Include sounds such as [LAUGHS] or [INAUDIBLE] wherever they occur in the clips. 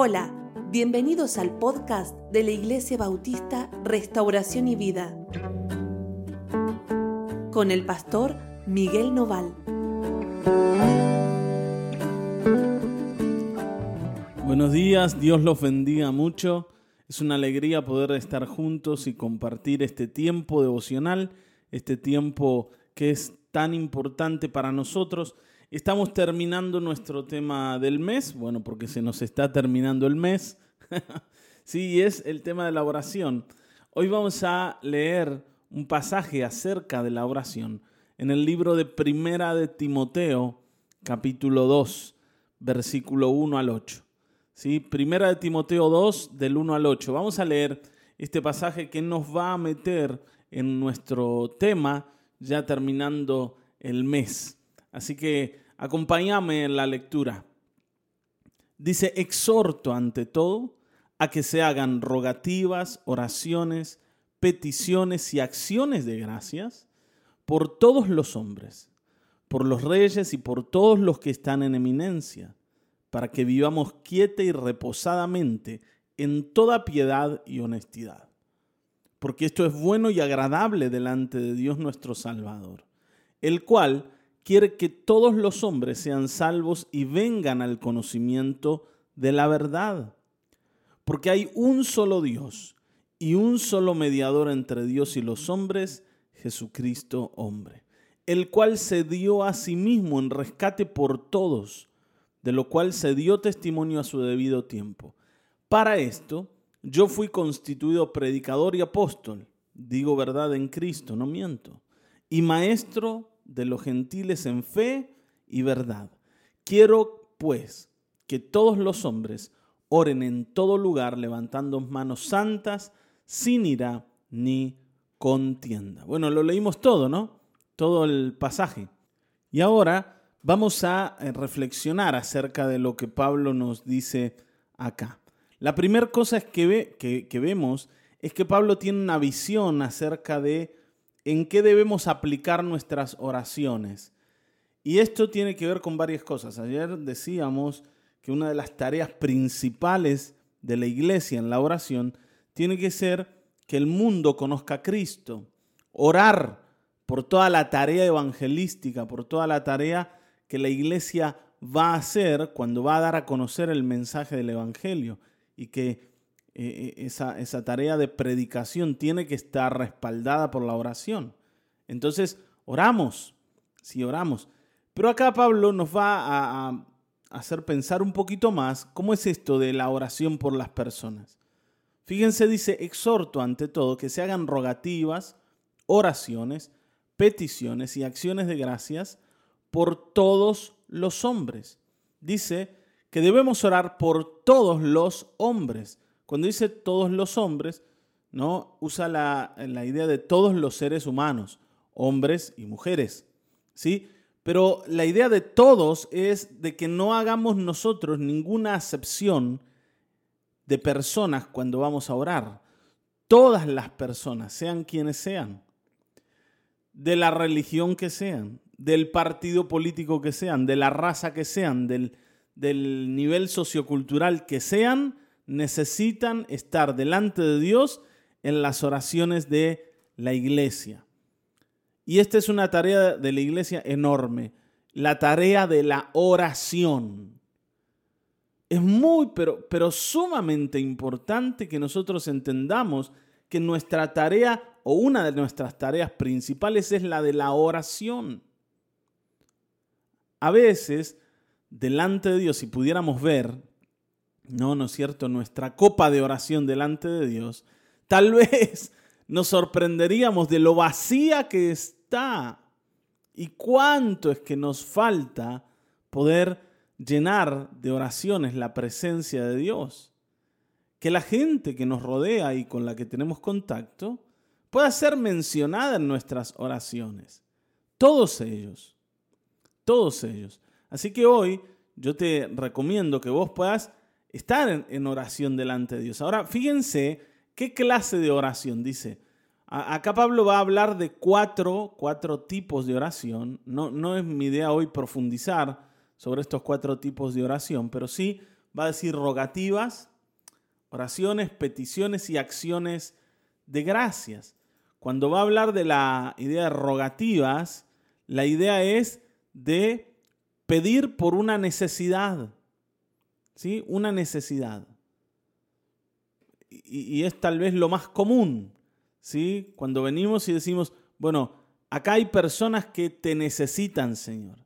Hola, bienvenidos al podcast de la Iglesia Bautista Restauración y Vida con el pastor Miguel Noval. Buenos días, Dios los bendiga mucho. Es una alegría poder estar juntos y compartir este tiempo devocional, este tiempo que es tan importante para nosotros. Estamos terminando nuestro tema del mes, bueno, porque se nos está terminando el mes. [LAUGHS] sí, es el tema de la oración. Hoy vamos a leer un pasaje acerca de la oración en el libro de Primera de Timoteo, capítulo 2, versículo 1 al 8. ¿Sí? Primera de Timoteo 2, del 1 al 8. Vamos a leer este pasaje que nos va a meter en nuestro tema ya terminando el mes. Así que acompáñame en la lectura. Dice, exhorto ante todo a que se hagan rogativas, oraciones, peticiones y acciones de gracias por todos los hombres, por los reyes y por todos los que están en eminencia, para que vivamos quieta y reposadamente en toda piedad y honestidad. Porque esto es bueno y agradable delante de Dios nuestro Salvador, el cual quiere que todos los hombres sean salvos y vengan al conocimiento de la verdad. Porque hay un solo Dios y un solo mediador entre Dios y los hombres, Jesucristo hombre, el cual se dio a sí mismo en rescate por todos, de lo cual se dio testimonio a su debido tiempo. Para esto, yo fui constituido predicador y apóstol, digo verdad en Cristo, no miento, y maestro de los gentiles en fe y verdad. Quiero, pues, que todos los hombres oren en todo lugar levantando manos santas, sin ira ni contienda. Bueno, lo leímos todo, ¿no? Todo el pasaje. Y ahora vamos a eh, reflexionar acerca de lo que Pablo nos dice acá. La primera cosa es que, ve, que vemos es que Pablo tiene una visión acerca de en qué debemos aplicar nuestras oraciones. Y esto tiene que ver con varias cosas. Ayer decíamos que una de las tareas principales de la iglesia en la oración tiene que ser que el mundo conozca a Cristo. Orar por toda la tarea evangelística, por toda la tarea que la iglesia va a hacer cuando va a dar a conocer el mensaje del Evangelio y que eh, eh, esa, esa tarea de predicación tiene que estar respaldada por la oración. Entonces, oramos, sí oramos. Pero acá Pablo nos va a, a hacer pensar un poquito más cómo es esto de la oración por las personas. Fíjense, dice, exhorto ante todo que se hagan rogativas, oraciones, peticiones y acciones de gracias por todos los hombres. Dice que debemos orar por todos los hombres. Cuando dice todos los hombres, ¿no? usa la, idea de todos los seres humanos, hombres y mujeres. ¿sí? Pero la idea de todos es de que no hagamos nosotros ninguna acepción de personas cuando vamos a orar. Todas las personas, sean quienes sean, de la religión que sean, del partido político que sean, de la raza que sean, del, del nivel sociocultural que sean, necesitan estar delante de Dios en las oraciones de la iglesia. Y esta es una tarea de la iglesia enorme, la tarea de la oración. Es muy, pero, pero sumamente importante que nosotros entendamos que nuestra tarea o una de nuestras tareas principales es la de la oración. A veces, delante de Dios, si pudiéramos ver, no, ¿no es cierto?, nuestra copa de oración delante de Dios, tal [LAUGHS] vez nos sorprenderíamos de lo vacía que está y cuánto es que nos falta poder llenar de oraciones la presencia de Dios. Que la gente que nos rodea y con la que tenemos contacto pueda ser mencionada en nuestras oraciones. Todos ellos. Todos ellos. Así que hoy yo te recomiendo que vos puedas estar en, oración delante de Dios. Ahora, fíjense qué clase de oración dice. acá Pablo va a hablar de cuatro, cuatro tipos de oración. No, no es mi idea hoy profundizar sobre estos cuatro tipos de oración, pero sí va a decir rogativas, oraciones, peticiones y acciones de gracias. Cuando va a hablar de la idea de rogativas, la idea es de pedir por una necesidad. ¿Sí? Una necesidad. Y, es tal vez lo más común. ¿Sí? Cuando venimos y decimos, bueno, acá hay personas que te necesitan, Señor.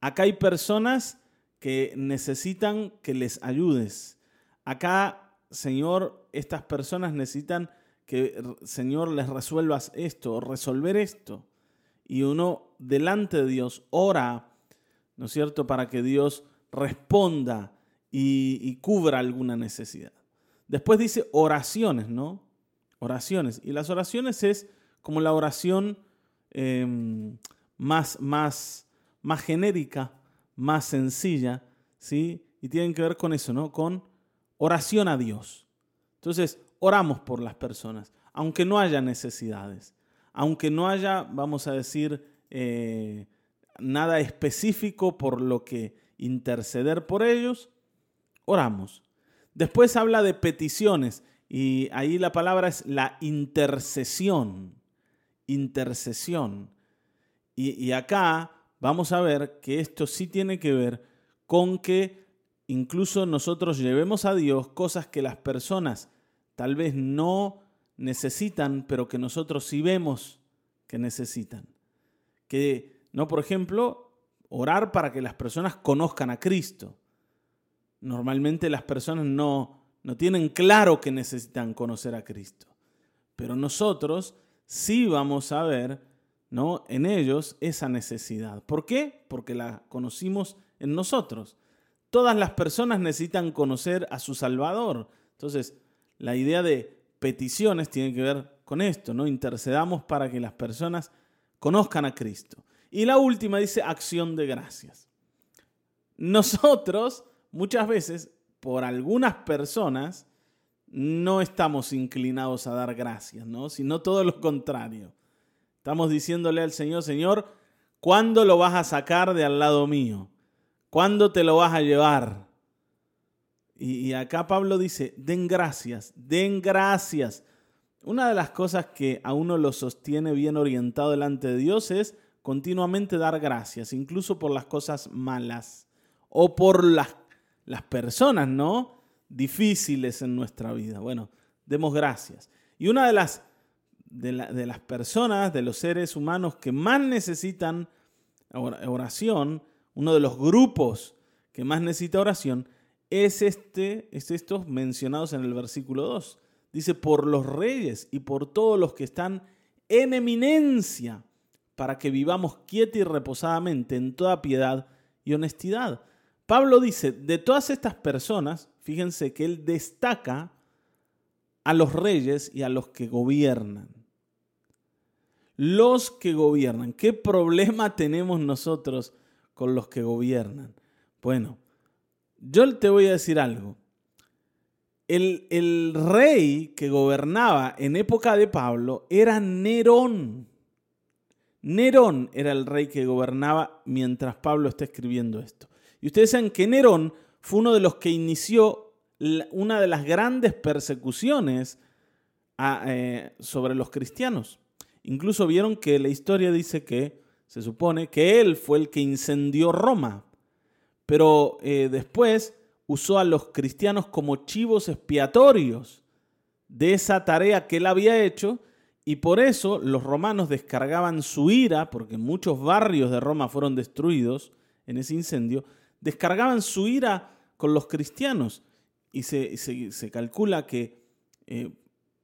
Acá hay personas que necesitan que les ayudes. Acá, Señor, estas personas necesitan que, Señor, les resuelvas esto, resolver esto. Y uno delante de Dios ora, ¿no es cierto?, para que Dios responda y, cubra alguna necesidad. Después dice oraciones, ¿no? Oraciones. Y las oraciones es como la oración em, más, más, más genérica, más sencilla, ¿sí? Y tienen que ver con eso, ¿no? Con oración a Dios. Entonces, oramos por las personas, aunque no haya necesidades, aunque no haya, vamos a decir, eh, nada específico por lo que interceder por ellos, oramos. Después habla de peticiones y ahí la palabra es la intercesión, intercesión. Y, y acá vamos a ver que esto sí tiene que ver con que incluso nosotros llevemos a Dios cosas que las personas tal vez no necesitan, pero que nosotros sí vemos que necesitan. Que, no, por ejemplo, orar para que las personas conozcan a Cristo. Normalmente las personas no, no tienen claro que necesitan conocer a Cristo, pero nosotros sí vamos a ver ¿no? en ellos esa necesidad. ¿Por qué? Porque la conocimos en nosotros. Todas las personas necesitan conocer a su Salvador. Entonces, la idea de peticiones tiene que ver con esto, ¿no? Intercedamos para que las personas conozcan a Cristo. Y la última dice acción de gracias. Nosotros muchas veces, por algunas personas, no estamos inclinados a dar gracias, ¿no? Sino todo lo contrario. Estamos diciéndole al Señor, Señor, ¿cuándo lo vas a sacar de al lado mío? ¿Cuándo te lo vas a llevar? Y, acá Pablo dice, den gracias, den gracias. Una de las cosas que a uno lo sostiene bien orientado delante de Dios es continuamente dar gracias, incluso por las cosas malas o por las, las personas, ¿no? Difíciles en nuestra vida. Bueno, demos gracias. Y una de las, de, las personas, de los seres humanos que más necesitan oración, uno de los grupos que más necesita oración, es, este, es estos mencionados en el versículo 2. Dice, por los reyes y por todos los que están en eminencia, para que vivamos quieta y reposadamente en toda piedad y honestidad. Pablo dice, de todas estas personas, fíjense que él destaca a los reyes y a los que gobiernan. Los que gobiernan. ¿Qué problema [LAUGHS] tenemos nosotros con los que gobiernan? Bueno, yo te voy a decir algo. El, rey que gobernaba en época de Pablo era Nerón. Nerón era el rey que gobernaba mientras Pablo está escribiendo esto. Y ustedes saben que Nerón fue uno de los que inició una de las grandes persecuciones eh, sobre los cristianos. Incluso vieron que la historia dice que se supone que él fue el que incendió Roma pero eh, después usó a los cristianos como chivos expiatorios de esa tarea que él había hecho y por eso los romanos descargaban su ira, porque muchos barrios de Roma fueron destruidos en ese incendio, descargaban su ira con los cristianos. Y se, se, calcula que eh,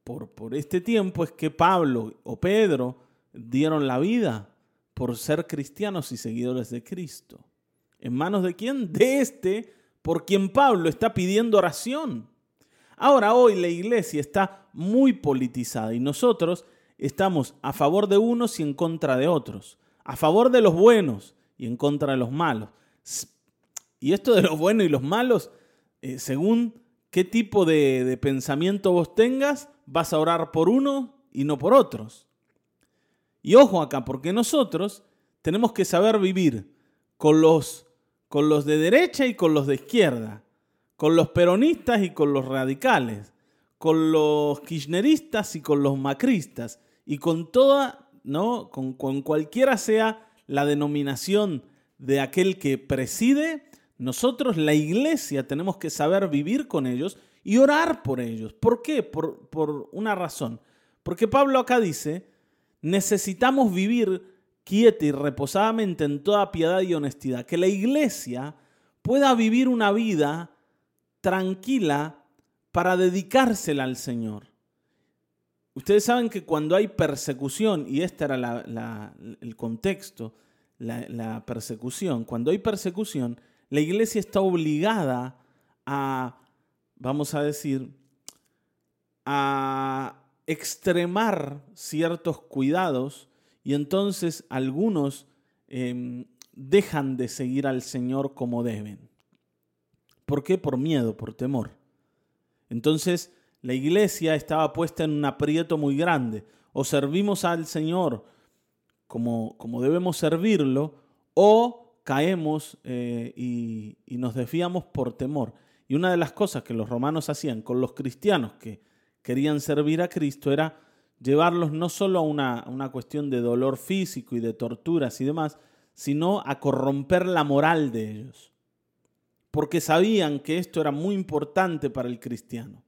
por, por este tiempo es que Pablo o Pedro dieron la vida por ser cristianos y seguidores de Cristo. ¿En manos de quién? De este por quien Pablo está pidiendo oración. Ahora hoy la iglesia está muy politizada y nosotros estamos a favor de unos y en contra de otros, a favor de los buenos y en contra de los malos. Y esto de los buenos y los malos, eh, según qué tipo de, de pensamiento vos tengas, vas a orar por uno y no por otros. Y ojo acá, porque nosotros tenemos que saber vivir con los con los de derecha y con los de izquierda, con los peronistas y con los radicales, con los kirchneristas y con los macristas, y con toda, ¿no? Con, con cualquiera sea la denominación de aquel que preside, nosotros, la iglesia, tenemos que saber vivir con ellos y orar por ellos. ¿Por qué? Por, por una razón. Porque Pablo acá dice, necesitamos vivir quieta y reposadamente en toda piedad y honestidad. Que la iglesia pueda vivir una vida tranquila para dedicársela al Señor. Ustedes saben que cuando hay persecución, y este era el contexto, la, la persecución, cuando hay persecución, la iglesia está obligada a, vamos a decir, a extremar ciertos cuidados y entonces algunos em, dejan de seguir al Señor como deben. ¿Por qué? Por miedo, por temor. Entonces la iglesia estaba puesta en un aprieto muy grande. O servimos al Señor como, como debemos servirlo, o caemos eh, y, nos desviamos por temor. Y una de las cosas que los romanos hacían con los cristianos que querían servir a Cristo era llevarlos no solo a una, una cuestión de dolor físico y de torturas y demás, sino a corromper la moral de ellos. Porque sabían que esto era muy importante para el cristiano.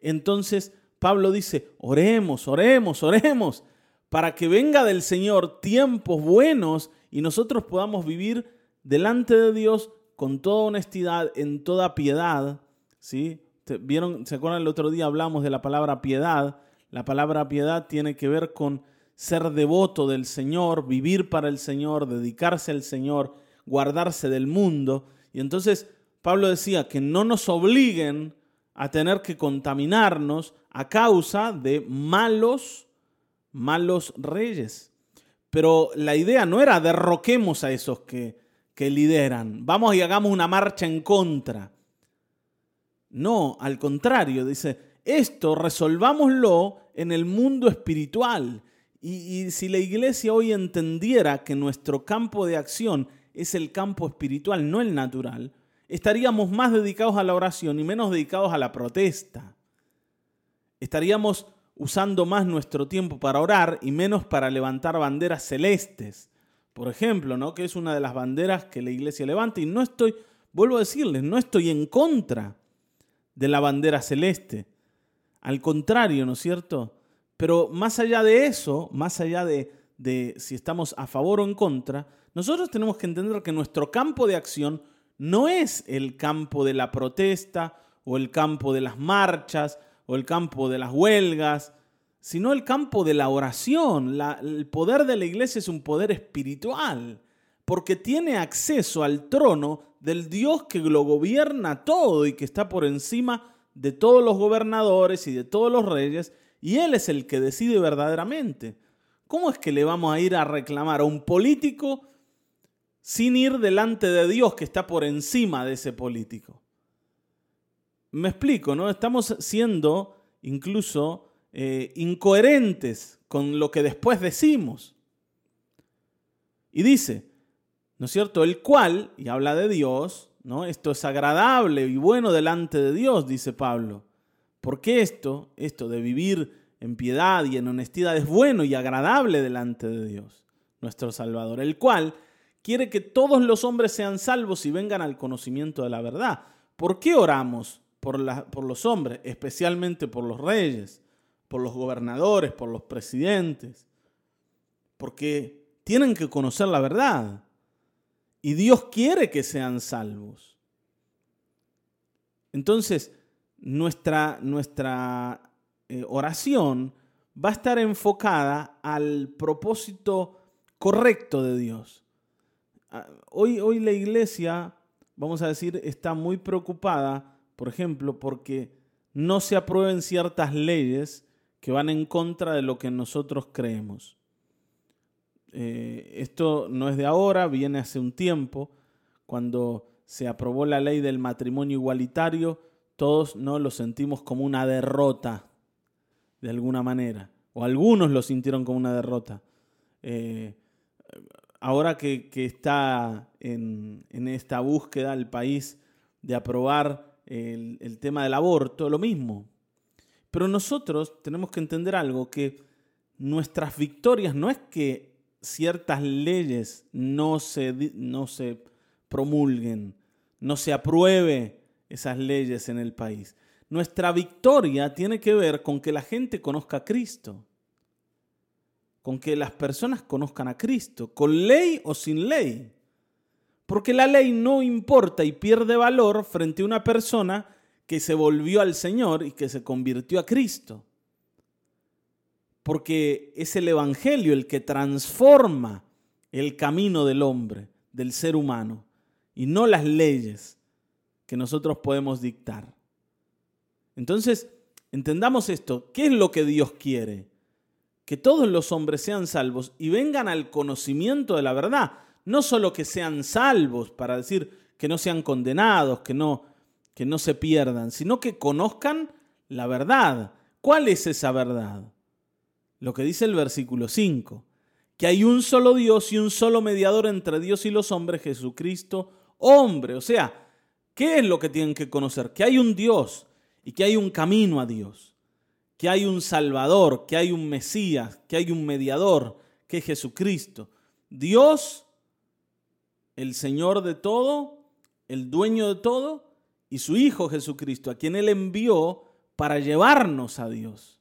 Entonces Pablo dice, oremos, oremos, oremos, para que venga del Señor tiempos buenos y nosotros podamos vivir delante de Dios con toda honestidad, en toda piedad, ¿sí? ¿Vieron? ¿Se acuerdan el otro día hablamos de la palabra piedad? La palabra piedad tiene que ver con ser devoto del Señor, vivir para el Señor, dedicarse al Señor, guardarse del mundo. Y entonces Pablo decía que no nos obliguen a tener que contaminarnos a causa de malos, malos reyes. Pero la idea no era derroquemos a esos que, que lideran, vamos y hagamos una marcha en contra. No, al contrario, dice, esto resolvámoslo en el mundo espiritual. Y, si la iglesia hoy entendiera que nuestro campo de acción es el campo espiritual, no el natural, estaríamos más dedicados a la oración y menos dedicados a la protesta. Estaríamos usando más nuestro tiempo para orar y menos para levantar banderas celestes. Por ejemplo, ¿no? que es una de las banderas que la iglesia levanta. Y no estoy, vuelvo a decirles, no estoy en contra de la bandera celeste. Al contrario, ¿no es cierto? Pero más allá de eso, más allá de, de si estamos a favor o en contra, nosotros tenemos que entender que nuestro campo de acción no es el campo de la protesta o el campo de las marchas o el campo de las huelgas, sino el campo de la oración. el poder de la iglesia es un poder espiritual, porque tiene acceso al trono del Dios que lo gobierna todo y que está por encima de todos los gobernadores y de todos los reyes, y Él es el que decide verdaderamente. ¿Cómo es que le vamos a ir a reclamar a un político sin ir delante de Dios que está por encima de ese político? Me explico, ¿no? Estamos siendo incluso eh, incoherentes con lo que después decimos. Y dice, ¿no es cierto? El cual, y habla de Dios, ¿no? Esto es agradable y bueno delante de Dios, dice Pablo. Porque esto, esto de vivir en piedad y en honestidad es bueno y agradable delante de Dios, nuestro Salvador, el cual quiere que todos los hombres sean salvos y vengan al conocimiento de la verdad. ¿Por qué oramos por, los hombres, especialmente por los reyes, por los gobernadores, por los presidentes? Porque tienen que conocer la verdad. Y Dios quiere que sean salvos. Entonces, nuestra, nuestra eh, oración va a estar enfocada al propósito correcto de Dios. Ah, hoy, hoy la iglesia, vamos a decir, está muy preocupada, por ejemplo, porque no se aprueben ciertas leyes que van en contra de lo que nosotros creemos. Eh, esto no es de ahora, viene hace un tiempo, cuando se aprobó la ley del matrimonio igualitario, todos no lo sentimos como una derrota, de alguna manera, o algunos lo sintieron como una derrota. Eh, ahora que, está en, esta búsqueda el país de aprobar el, tema del aborto, lo mismo. Pero nosotros tenemos que entender algo, que nuestras victorias no es que ciertas leyes no se, no se promulguen, no se apruebe esas leyes en el país. Nuestra victoria tiene que ver con que la gente conozca a Cristo, con que las personas conozcan a Cristo, con ley o sin ley. Porque la ley no importa y pierde valor frente a una persona que se volvió al Señor y que se convirtió a Cristo. Porque es el Evangelio el que transforma el camino del hombre, del ser humano, y no las leyes que nosotros podemos dictar. Entonces, entendamos esto. ¿Qué es lo que Dios quiere? Que todos los hombres sean salvos y vengan al conocimiento de la verdad. No solo que sean salvos, para decir que no sean condenados, que no, que no se pierdan, sino que conozcan la verdad. ¿Cuál es esa verdad? Lo que dice el versículo 5, que hay un solo Dios y un solo mediador entre Dios y los hombres, Jesucristo, hombre. O sea, ¿qué es lo que tienen que conocer? Que hay un Dios y que hay un camino a Dios, que hay un Salvador, que hay un Mesías, que hay un mediador, que es Jesucristo. Dios, el Señor de todo, el dueño de todo, y su Hijo Jesucristo, a quien Él envió para llevarnos a Dios.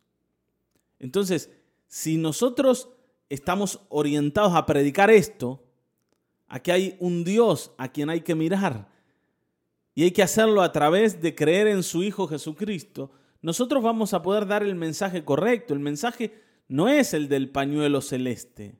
Entonces, si nosotros estamos orientados a predicar esto, aquí hay un Dios a quien hay que mirar, y hay que hacerlo a través de creer en su Hijo Jesucristo, nosotros vamos a poder dar el mensaje correcto. El mensaje no es el del pañuelo celeste.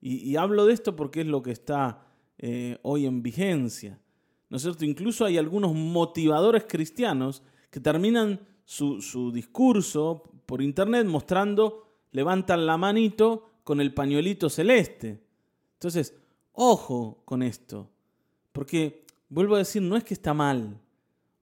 Y, hablo de esto porque es lo que está eh, hoy en vigencia. ¿No es cierto? Incluso hay algunos motivadores cristianos que terminan su, su discurso por internet mostrando, levantan la manito con el pañuelito celeste. Entonces, ojo con esto, porque vuelvo a decir, no es que está mal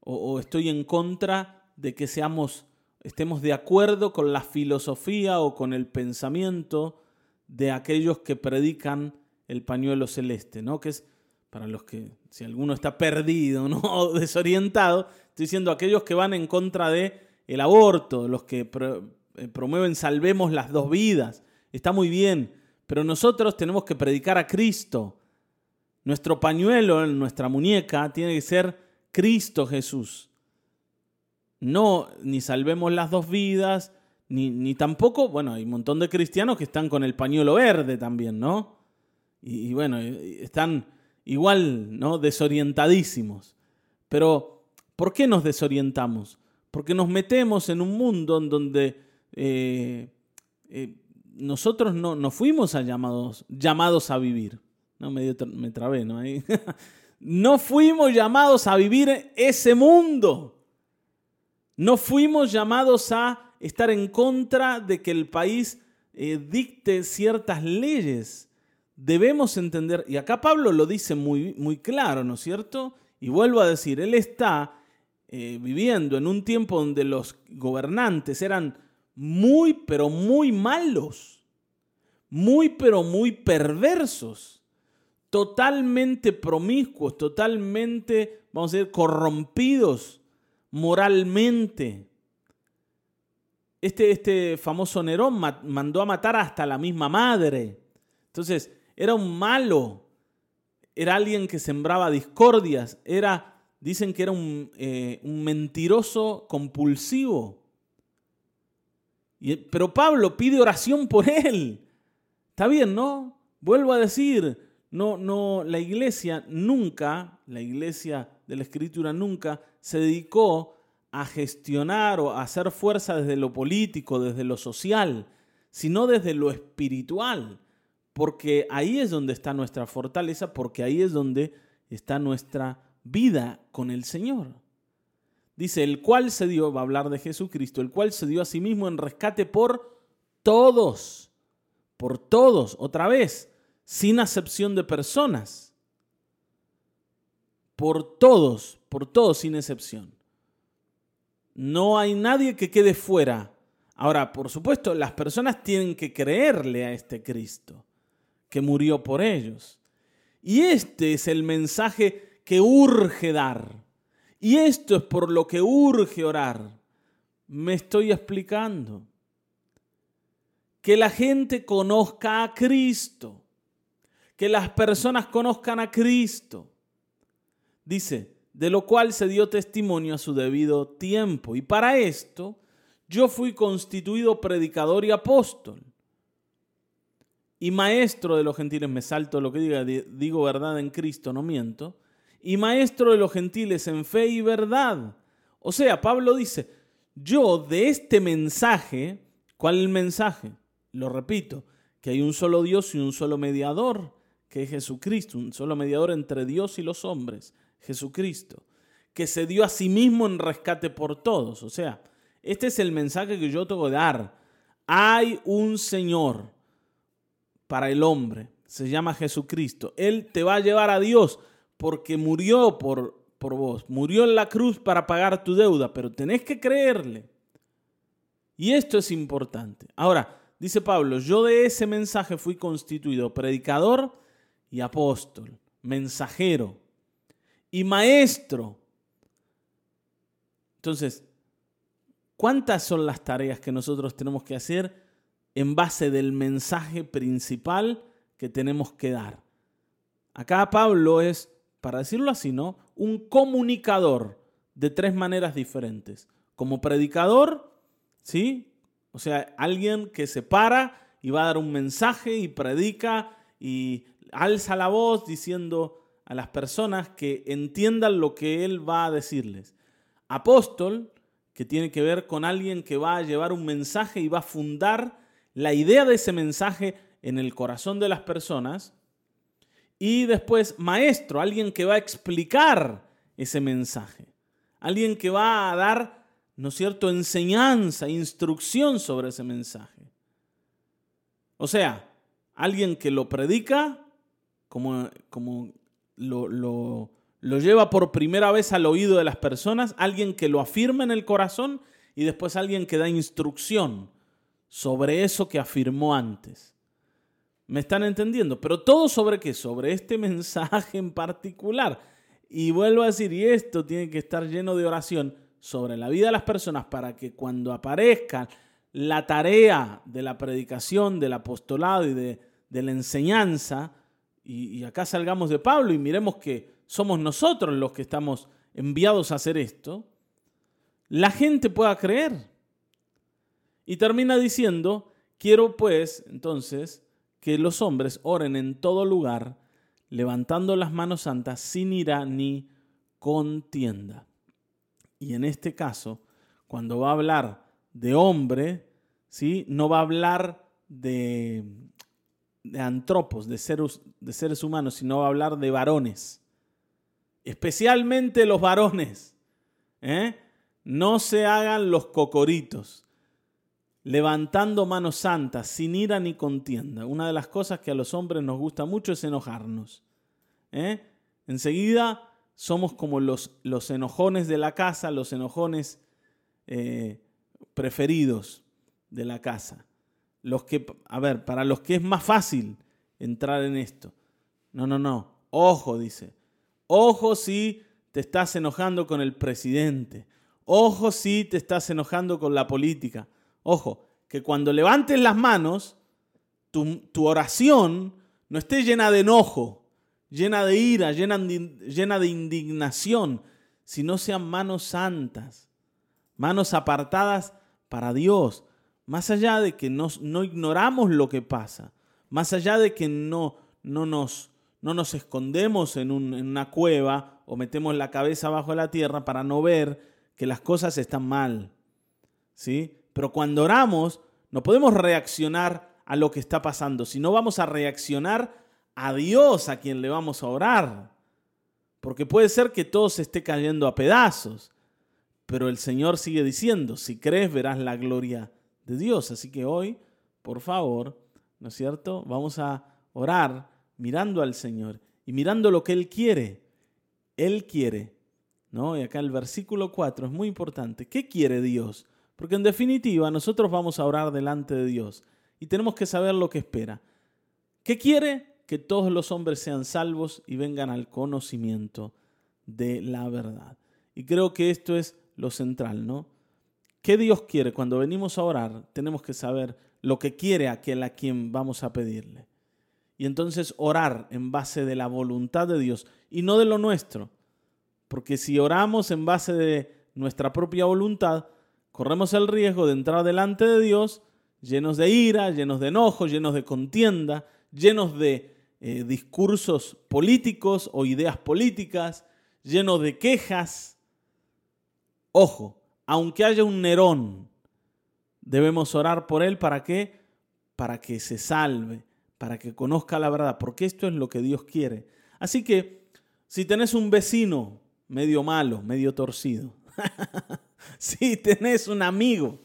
o, estoy en contra de que seamos, estemos de acuerdo con la filosofía o con el pensamiento de aquellos que predican el pañuelo celeste, ¿no? Que es para los que, si alguno está perdido, ¿no? [LAUGHS] o desorientado, estoy diciendo aquellos que van en contra de el aborto, los que eh, promueven salvemos las dos vidas. Está muy bien, pero nosotros tenemos que predicar a Cristo, nuestro pañuelo, nuestra muñeca, tiene que ser Cristo Jesús. No, ni salvemos las dos vidas, ni, ni, tampoco, bueno, hay un montón de cristianos que están con el pañuelo verde también, ¿no? Y, bueno, están igual, ¿no? Desorientadísimos. Pero, ¿por qué nos desorientamos? Porque nos metemos en un mundo en donde eh, eh, nosotros no, no fuimos llamados, llamados a vivir. No, me, me trabé, ¿no? [LAUGHS] no fuimos llamados a vivir ese mundo. No fuimos llamados a estar en contra de que el país eh, dicte ciertas leyes. Debemos entender, y acá Pablo lo dice muy, muy claro, ¿no es cierto? Y vuelvo a decir, él está eh, viviendo en un tiempo donde los gobernantes eran muy, pero muy malos, muy, pero muy perversos totalmente promiscuos, totalmente, vamos a decir, corrompidos moralmente. Este, este famoso Nerón mandó a matar hasta la misma madre. Entonces, era un malo, era alguien que sembraba discordias, era, dicen que era un, eh, un mentiroso compulsivo. pero Pablo pide oración por él. Está bien, ¿no? Vuelvo a decir, no, no, la iglesia nunca, la iglesia de la escritura nunca se dedicó a gestionar o a hacer fuerza desde lo político, desde lo social, sino desde lo espiritual, porque ahí es donde está nuestra fortaleza, porque ahí es donde está nuestra vida con el Señor. Dice, el cual se dio, va a hablar de Jesucristo, el cual se dio a sí mismo en rescate por todos, por todos, otra vez, sin acepción de personas. Por todos, por todos sin excepción. No hay nadie que quede fuera. Ahora, por supuesto, las personas tienen que creerle a este Cristo que murió por ellos. Y este es el mensaje que urge dar. Y esto es por lo que urge orar. Me estoy explicando. Que la gente conozca a Cristo. Que las personas conozcan a Cristo. Dice, de lo cual se dio testimonio a su debido tiempo. Y para esto yo fui constituido predicador y apóstol. Y maestro de los gentiles, me salto lo que diga, digo verdad en Cristo, no miento. Y maestro de los gentiles en fe y verdad. O sea, Pablo dice, yo de este mensaje, ¿cuál es el mensaje? Lo repito, que hay un solo Dios y un solo mediador, que es Jesucristo, un solo mediador entre Dios y los hombres, Jesucristo, que se dio a sí mismo en rescate por todos. O sea, este es el mensaje que yo tengo que dar. Hay un Señor para el hombre, se llama Jesucristo. Él te va a llevar a Dios porque murió por, por vos, murió en la cruz para pagar tu deuda, pero tenés que creerle. Y esto es importante. Ahora, dice Pablo, yo de ese mensaje fui constituido predicador y apóstol, mensajero y maestro. Entonces, ¿cuántas son las tareas que nosotros tenemos que hacer en base del mensaje principal que tenemos que dar? Acá Pablo es, para decirlo así, ¿no? Un comunicador de tres maneras diferentes. Como predicador, ¿sí? O sea, alguien que se para y va a dar un mensaje y predica y alza la voz diciendo a las personas que entiendan lo que él va a decirles. Apóstol, que tiene que ver con alguien que va a llevar un mensaje y va a fundar la idea de ese mensaje en el corazón de las personas. Y después, maestro, alguien que va a explicar ese mensaje. Alguien que va a dar, ¿no es cierto?, enseñanza, instrucción sobre ese mensaje. O sea, alguien que lo predica como, como lo, lo, lo lleva por primera vez al oído de las personas, alguien que lo afirma en el corazón y después alguien que da instrucción sobre eso que afirmó antes. ¿Me están entendiendo? Pero todo sobre qué? Sobre este [LAUGHS] mensaje en particular. Y vuelvo a decir, y esto tiene que estar lleno de oración sobre la vida de las personas para que cuando aparezca la tarea de la predicación, del apostolado y de, de la enseñanza, y, acá salgamos de Pablo y miremos que somos nosotros los que estamos enviados a hacer esto, la gente pueda creer. Y termina diciendo, quiero pues entonces que los hombres oren en todo lugar, levantando las manos santas sin ira ni contienda. Y en este caso, cuando va a hablar de hombre, ¿sí? no va a hablar de, de antropos, de seres, de seres humanos, sino va a hablar de varones. Especialmente los varones. ¿eh? No se hagan los cocoritos. Levantando manos santas, sin ira ni contienda. Una de las cosas que a los hombres nos gusta mucho es enojarnos. ¿eh? Enseguida somos como los, los, enojones de la casa, los enojones eh, preferidos de la casa los que, a ver, para los que es más fácil entrar en esto. No, no, no. Ojo, dice. Ojo si te estás enojando con el presidente. Ojo si te estás enojando con la política. Ojo, que cuando levantes las manos, tu, oración no esté llena de enojo, llena de ira, llena de indignación, sino sean manos santas, manos apartadas para Dios, más allá de que no, no ignoramos lo que pasa, más allá de que no, no nos escondemos en, en una cueva o metemos la cabeza bajo la tierra para no ver que las cosas están mal. ¿Sí? Pero cuando oramos, no podemos reaccionar a lo que está pasando, sino vamos a reaccionar a Dios a quien le vamos a orar. Porque puede ser que todo se esté cayendo a pedazos, pero el Señor sigue diciendo, si crees verás la gloria de Dios. Así que hoy, por favor, ¿no es cierto? Vamos a orar mirando al Señor y mirando lo que Él quiere. Él quiere, ¿no? Y acá el versículo 4 es muy importante. ¿Qué quiere Dios? Porque en definitiva nosotros vamos a orar delante de Dios y tenemos que saber lo que espera. ¿Qué quiere? Que todos los hombres sean salvos y vengan al conocimiento de la verdad. Y creo que esto es lo central, ¿no? ¿Qué Dios quiere? Cuando venimos a orar, tenemos que saber lo que quiere aquel a quien vamos a pedirle. Y entonces orar en base de la voluntad de Dios y no de lo nuestro. Porque si oramos en base de nuestra propia voluntad, corremos el riesgo de entrar delante de Dios llenos de ira, llenos de enojo, llenos de contienda, llenos de eh, discursos políticos o ideas políticas, llenos de quejas. Ojo, aunque haya un Nerón, debemos orar por él para qué? Para que se salve, para que conozca la verdad, porque esto es lo que Dios quiere. Así que si tenés un vecino medio malo, medio torcido, [LAUGHS] [LAUGHS] si tenés un amigo,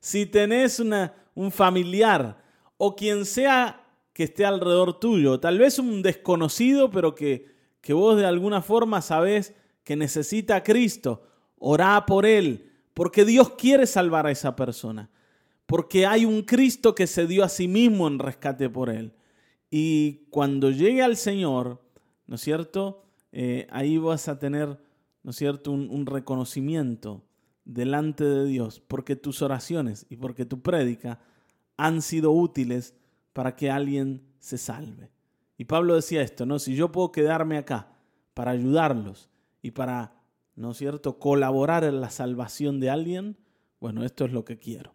si tenés una, un familiar o quien sea que esté alrededor tuyo, tal vez un desconocido, pero que, que vos de alguna forma sabés que necesita a Cristo, orá por él, porque Dios quiere salvar a esa persona, porque hay un Cristo que se dio a sí mismo en rescate por él. Y cuando llegue al Señor, ¿no es cierto? Eh, ahí vas a tener, ¿no es cierto?, un, un reconocimiento delante de Dios, porque tus oraciones y porque tu prédica han sido útiles para que alguien se salve. Y Pablo decía esto, ¿no? Si yo puedo quedarme acá para ayudarlos y para, ¿no es cierto?, colaborar en la salvación de alguien, bueno, esto es lo que quiero.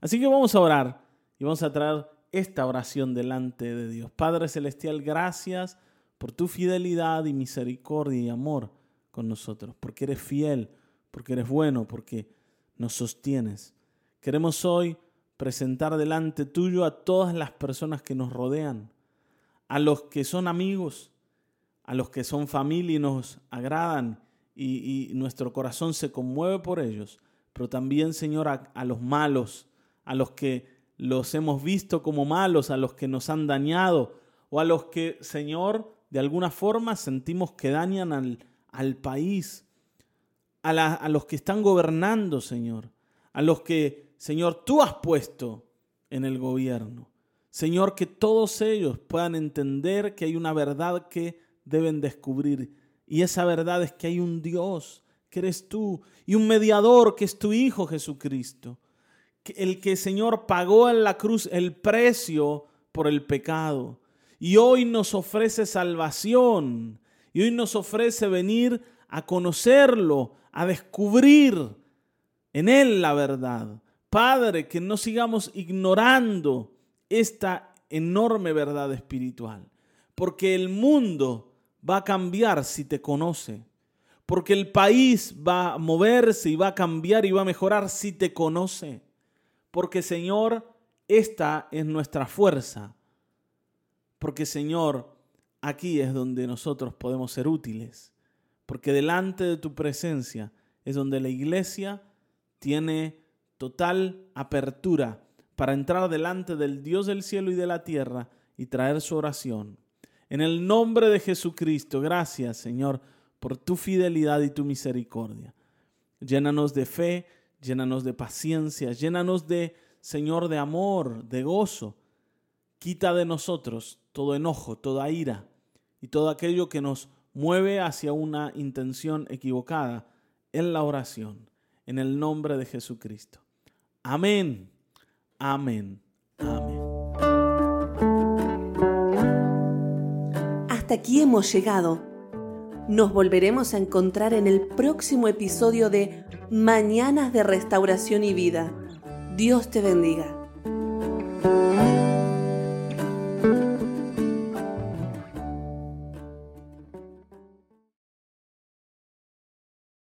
Así que vamos a orar y vamos a traer esta oración delante de Dios. Padre Celestial, gracias por tu fidelidad y misericordia y amor con nosotros, porque eres fiel, porque eres bueno, porque nos sostienes. Queremos hoy presentar delante tuyo a todas las personas que nos rodean, a los que son amigos, a los que son familia y nos agradan y, nuestro corazón se conmueve por ellos, pero también, Señor, a, a los malos, a los que los hemos visto como malos, a los que nos han dañado o a los que, Señor, de alguna forma sentimos que dañan al, al país, a, los que están gobernando, Señor, a los que Señor, tú has puesto en el gobierno. Señor, que todos ellos puedan entender que hay una verdad que deben descubrir. Y esa verdad es que hay un Dios, que eres tú, y un mediador, que es tu Hijo Jesucristo. El que, Señor, pagó en la cruz el precio por el pecado. Y hoy nos ofrece salvación. Y hoy nos ofrece venir a conocerlo, a descubrir en Él la verdad. Padre, que no sigamos ignorando esta enorme verdad espiritual, porque el mundo va a cambiar si te conoce, porque el país va a moverse y va a cambiar y va a mejorar si te conoce, porque Señor, esta es nuestra fuerza, porque Señor, aquí es donde nosotros podemos ser útiles, porque delante de tu presencia es donde la iglesia tiene total apertura para entrar delante del Dios del cielo y de la tierra y traer su oración. En el nombre de Jesucristo, gracias Señor por tu fidelidad y tu misericordia. Llénanos de fe, llénanos de paciencia, llénanos de, Señor, de amor, de gozo. Quita de nosotros todo enojo, toda ira y todo aquello que nos mueve hacia una intención equivocada en la oración. En el nombre de Jesucristo. Amén. Amén. Amén. Hasta aquí hemos llegado. Nos volveremos a encontrar en el próximo episodio de Mañanas de Restauración y Vida. Dios te bendiga.